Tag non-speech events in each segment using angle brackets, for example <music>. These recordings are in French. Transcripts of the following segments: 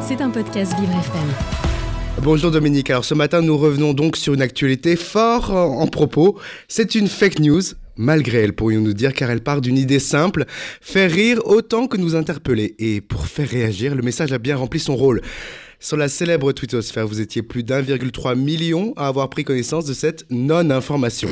C'est un podcast Vivre FM. Bonjour Dominique, alors ce matin nous revenons donc sur une actualité fort en propos. C'est une fake news, malgré elle pourrions-nous dire, car elle part d'une idée simple, faire rire autant que nous interpeller. Et pour faire réagir, le message a bien rempli son rôle. Sur la célèbre twittosphère, vous étiez plus d'1,3 million à avoir pris connaissance de cette non-information.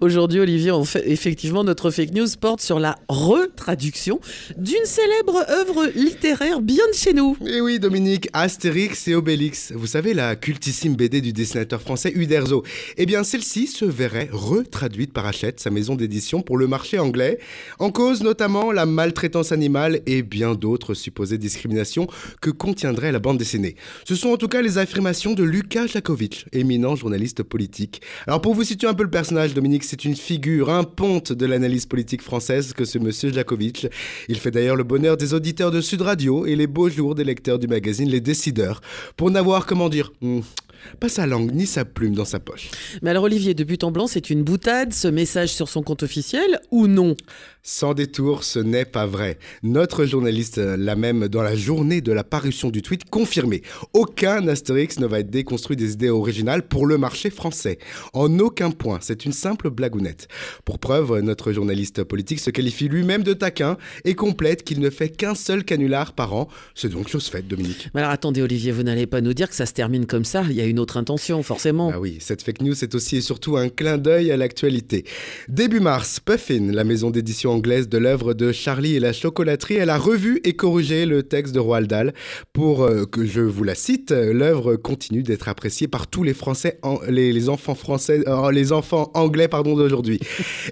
Aujourd'hui, Olivier, fait, effectivement, notre fake news porte sur la retraduction d'une célèbre œuvre littéraire bien de chez nous. Et oui, Dominique, Astérix et Obélix. Vous savez, la cultissime BD du dessinateur français Uderzo. Eh bien, celle-ci se verrait retraduite par Hachette, sa maison d'édition pour le marché anglais. En cause notamment la maltraitance animale et bien d'autres supposées discriminations que contiendrait la bande dessinée. Ce sont en tout cas les affirmations de Lucas Jakovic, éminent journaliste politique. Alors pour vous situer un peu le personnage, Dominique, c'est une figure, un ponte de l'analyse politique française que ce monsieur Jakovic. Il fait d'ailleurs le bonheur des auditeurs de Sud Radio et les beaux jours des lecteurs du magazine Les Décideurs, pour n'avoir, comment dire, hmm, pas sa langue ni sa plume dans sa poche. Mais alors Olivier, de but en blanc, c'est une boutade, ce message sur son compte officiel, ou non? Sans détour, ce n'est pas vrai. Notre journaliste l'a même, dans la journée de la parution du tweet, confirmé. Aucun Astérix ne va être déconstruit des idées originales pour le marché français. En aucun point, c'est une simple blagounette. Pour preuve, notre journaliste politique se qualifie lui-même de taquin et complète qu'il ne fait qu'un seul canular par an. C'est donc chose faite, Dominique. Mais alors attendez Olivier, vous n'allez pas nous dire que ça se termine comme ça, il y a une autre intention, forcément. Ah oui, cette fake news c'est aussi et surtout un clin d'œil à l'actualité. Début mars, Puffin, la maison d'édition anglaise de l'œuvre de Charlie et la chocolaterie, elle a revu et corrigé le texte de Roald Dahl pour euh, que je vous la cite. L'œuvre continue d'être appréciée par tous les Français, les, enfants français, euh, les enfants anglais pardon d'aujourd'hui.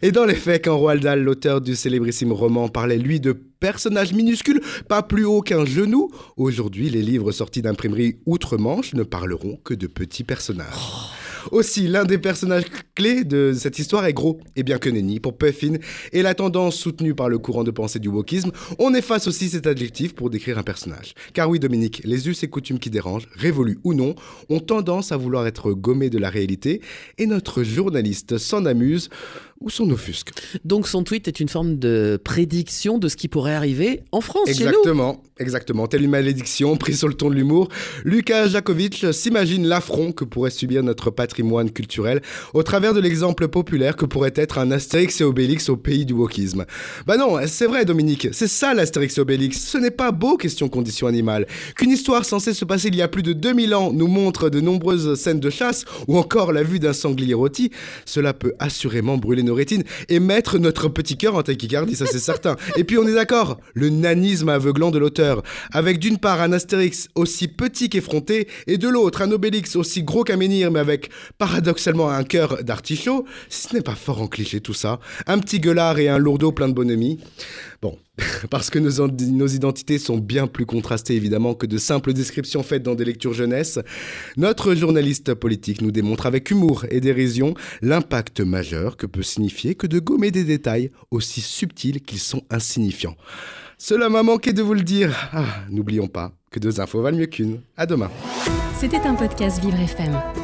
et dans les faits, quand Roald Dahl, l'auteur du célébrissime roman, parlait lui de personnages minuscules, pas plus haut qu'un genou. Aujourd'hui, les livres sortis d'imprimerie outre-Manche ne parleront que de petits personnages. Aussi, l'un des personnages clés de cette histoire est gros, et bien que nenni pour Puffin, et la tendance soutenue par le courant de pensée du wokisme, on efface aussi cet adjectif pour décrire un personnage. Car oui, Dominique, les us et coutumes qui dérangent, révolus ou non, ont tendance à vouloir être gommés de la réalité, et notre journaliste s'en amuse ou s'en offusque. Donc son tweet est une forme de prédiction de ce qui pourrait arriver en France, exactement, chez nous. Exactement, telle une malédiction prise sur le ton de l'humour, Lucas Jakovic s'imagine l'affront que pourrait subir notre patrimoine culturel au travers de l'exemple populaire que pourrait être un Astérix et Obélix au pays du wokisme. Bah non, c'est vrai Dominique, c'est ça l'Astérix et Obélix, ce n'est pas beau question condition animale. Qu'une histoire censée se passer il y a plus de 2000 ans nous montre de nombreuses scènes de chasse ou encore la vue d'un sanglier rôti, cela peut assurément brûler nos rétines et mettre notre petit cœur en tachycardie, ça c'est <laughs> certain. Et puis on est d'accord, le nanisme aveuglant de l'auteur, avec d'une part un Astérix aussi petit qu'effronté et de l'autre un Obélix aussi gros qu'un menhir mais avec paradoxalement un cœur d'artichaut, ce n'est pas fort en cliché tout ça. Un petit gueulard et un lourdeau plein de bonhomie. Bon, <laughs> parce que nos, nos, identités sont bien plus contrastées évidemment que de simples descriptions faites dans des lectures jeunesse, notre journaliste politique nous démontre avec humour et dérision l'impact majeur que peut signifier que de gommer des détails aussi subtils qu'ils sont insignifiants. Cela m'a manqué de vous le dire. Ah, n'oublions pas que deux infos valent mieux qu'une. À demain. C'était un podcast Vivre FM.